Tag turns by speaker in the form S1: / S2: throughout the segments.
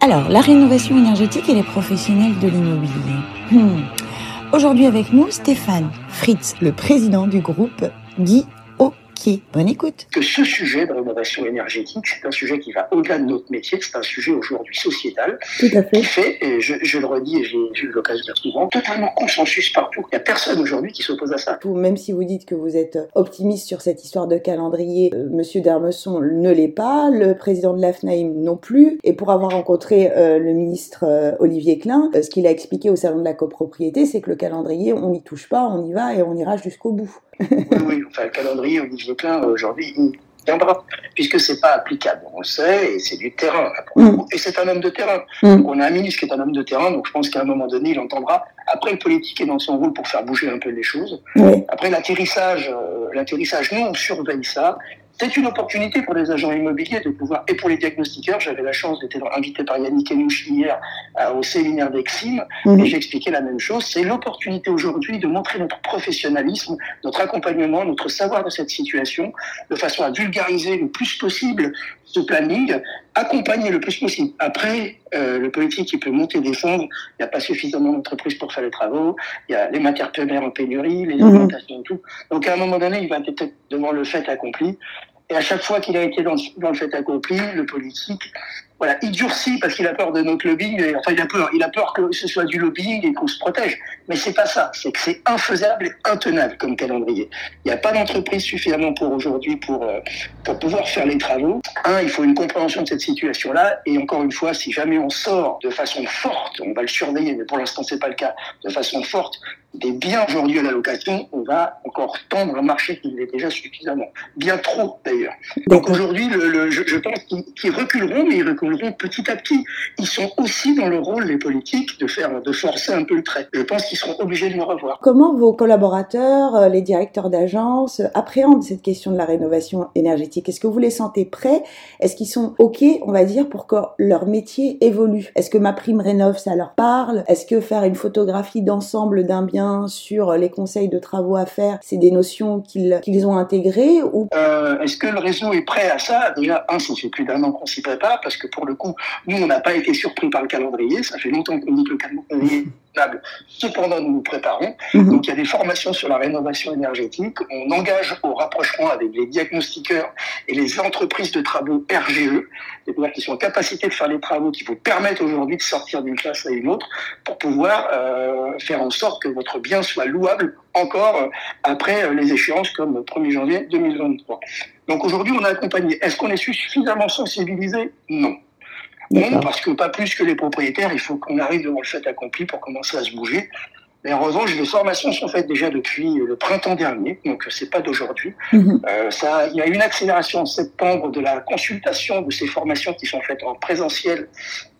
S1: Alors, la rénovation énergétique et les professionnels de l'immobilier. Hmm. Aujourd'hui avec nous, Stéphane Fritz, le président du groupe Guy Bonne écoute.
S2: Que ce sujet de rénovation énergétique, c'est un sujet qui va au-delà de notre métier, c'est un sujet aujourd'hui sociétal.
S1: Tout à fait.
S2: Qui fait, et je, le redis et j'ai eu l'occasion de dire souvent, totalement consensus partout. Il n'y a personne aujourd'hui qui s'oppose à ça.
S1: Même si vous dites que vous êtes optimiste sur cette histoire de calendrier, euh, Monsieur Dermesson ne l'est pas, le président de l'AFNAIM non plus. Et pour avoir rencontré euh, le ministre euh, Olivier Klein, ce qu'il a expliqué au salon de la copropriété, c'est que le calendrier, on n'y touche pas, on y va et on ira jusqu'au bout
S2: oui, oui, enfin, le calendrier Olivier Aujourd'hui, il tiendra, puisque c'est pas applicable. On le sait, et c'est du terrain. Mm. Et c'est un homme de terrain. Mm. on a un ministre qui est un homme de terrain, donc je pense qu'à un moment donné, il entendra. Après, le politique est dans son rôle pour faire bouger un peu les choses. Après, l'atterrissage, euh, l'atterrissage, nous, on surveille ça. C'est une opportunité pour les agents immobiliers de pouvoir, et pour les diagnostiqueurs, j'avais la chance d'être invité par Yannick Enouch hier au séminaire d'Exim, mhm. et j'expliquais la même chose. C'est l'opportunité aujourd'hui de montrer notre professionnalisme, notre accompagnement, notre savoir de cette situation, de façon à vulgariser le plus possible ce planning, accompagner le plus possible. Après, euh, le politique, il peut monter, descendre. Il n'y a pas suffisamment d'entreprises pour faire les travaux. Il y a les matières premières en pénurie, les mhm. alimentations, tout. Donc, à un moment donné, il va être devant le fait accompli. Et à chaque fois qu'il a été dans, dans le fait accompli, le politique, voilà, il durcit parce qu'il a peur de notre lobbying. enfin, il a peur, il a peur que ce soit du lobbying et qu'on se protège. Mais c'est pas ça. C'est que c'est infaisable et intenable comme calendrier. Il n'y a pas d'entreprise suffisamment pour aujourd'hui pour euh, pour pouvoir faire les travaux. Un, il faut une compréhension de cette situation-là. Et encore une fois, si jamais on sort de façon forte, on va le surveiller, mais pour l'instant c'est pas le cas, de façon forte des biens vendus à la location, on va encore tendre un marché qui l'est déjà suffisamment. Bien trop, d'ailleurs. Donc aujourd'hui, le, je, pense qu'ils reculeront, mais ils reculeront petit à petit. Ils sont aussi dans le rôle, les politiques, de faire, de forcer un peu le trait. Je pense qu'ils seront obligés de le revoir.
S1: Comment vos collaborateurs, euh, les directeurs d'agence, appréhendent cette question de la rénovation énergétique? Est-ce que vous les sentez prêts? Est-ce qu'ils sont OK, on va dire, pour que leur métier évolue? Est-ce que ma prime rénov, ça leur parle? Est-ce que faire une photographie d'ensemble d'un bien sur les conseils de travaux à faire, c'est des notions qu'ils ont intégrées ou?
S2: Euh, Est-ce que le réseau est prêt à ça? Déjà, un, ça fait plus d'un an qu'on s'y prépare parce que pour le coup, nous, on n'a pas été surpris par le calendrier. Ça fait longtemps qu'on dit que le calendrier Cependant, nous nous préparons. Mhm. Donc, il y a des formations sur la rénovation énergétique. On engage au rapprochement avec les diagnostiqueurs et les entreprises de travaux RGE, c'est-à-dire qui sont en capacité de faire les travaux qui vous permettent aujourd'hui de sortir d'une classe à une autre pour pouvoir euh, faire en sorte que votre bien soit louable encore euh, après euh, les échéances comme le 1er janvier 2023. Donc aujourd'hui, on a accompagné. Est-ce qu'on est suffisamment sensibilisé? Non. Non, parce que pas plus que les propriétaires, il faut qu'on arrive devant le fait accompli pour commencer à se bouger. Mais en revanche, les formations sont faites déjà depuis le printemps dernier, donc c'est pas d'aujourd'hui. Mhm. Euh, ça, il y a une accélération en septembre de la consultation de ces formations qui sont faites en présentiel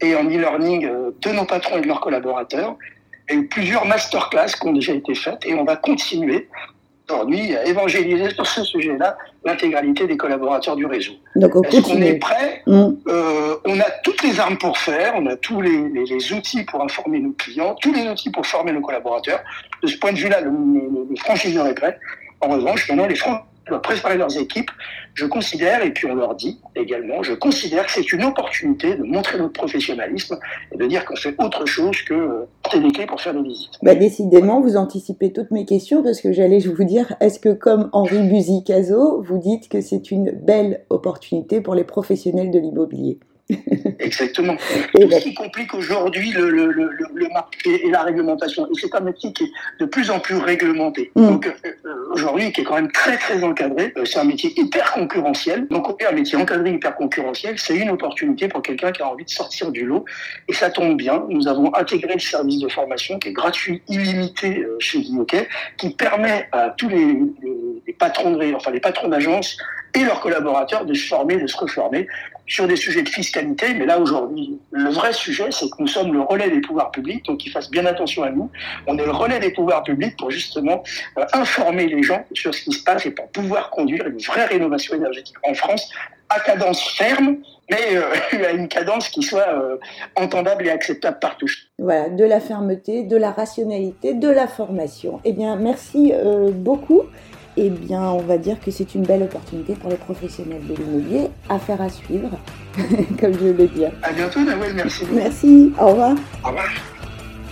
S2: et en e-learning euh, de nos patrons et de leurs collaborateurs. Il y a eu plusieurs masterclass qui ont déjà été faites et on va continuer aujourd'hui à évangéliser sur ce sujet-là l'intégralité des collaborateurs du réseau. Est-ce qu'on est prêt? Mm. euh, On a toutes les armes pour faire, on a tous les, les, outils pour informer nos clients, tous les outils pour former nos collaborateurs. De ce point de vue-là, le, le, le franchiseur est prêt. En revanche, maintenant, les franchiseurs doivent préparer leurs équipes. Je considère, et puis on leur dit également, je considère que c'est une opportunité de montrer notre professionnalisme et de dire qu'on fait autre chose que euh, porter des clés pour faire des visites.
S1: Bah, décidément, vous anticipez toutes mes questions parce que j'allais vous dire, est-ce que comme Henri Buzicazo, vous dites que c'est une belle opportunité pour les professionnels de l'immobilier?
S2: Exactement. Tout ce qui complique aujourd'hui le, le, le, le, marché et la réglementation. Et c'est un métier qui est de plus en plus réglementé. Mm. Donc euh, aujourd'hui, qui est quand même très très encadré. Euh, c'est un métier hyper concurrentiel. Donc un métier encadré hyper concurrentiel, c'est une opportunité pour quelqu'un qui a envie de sortir du lot. Et ça tombe bien. Nous avons intégré le service de formation qui est gratuit, illimité euh, chez Guilloquet, qui permet à tous les, patrons de, enfin les patrons d'agence et leurs collaborateurs de se former, de se reformer sur des sujets de fiscalité. Mais là, aujourd'hui, le vrai sujet, c'est que nous sommes le relais des pouvoirs publics, donc ils fassent bien attention à nous. On est le relais des pouvoirs publics pour justement euh, informer les gens sur ce qui se passe et pour pouvoir conduire une vraie rénovation énergétique en France à cadence ferme, mais euh, à une cadence qui soit euh, entendable et acceptable par tous.
S1: Voilà, de la fermeté, de la rationalité, de la formation. Eh bien, merci beaucoup. Eh bien, on va dire que c'est une belle opportunité pour les professionnels de l'immobilier. Affaire à suivre, comme je le dire.
S2: À bientôt, Nawel, merci.
S1: Merci, au revoir.
S2: Au revoir.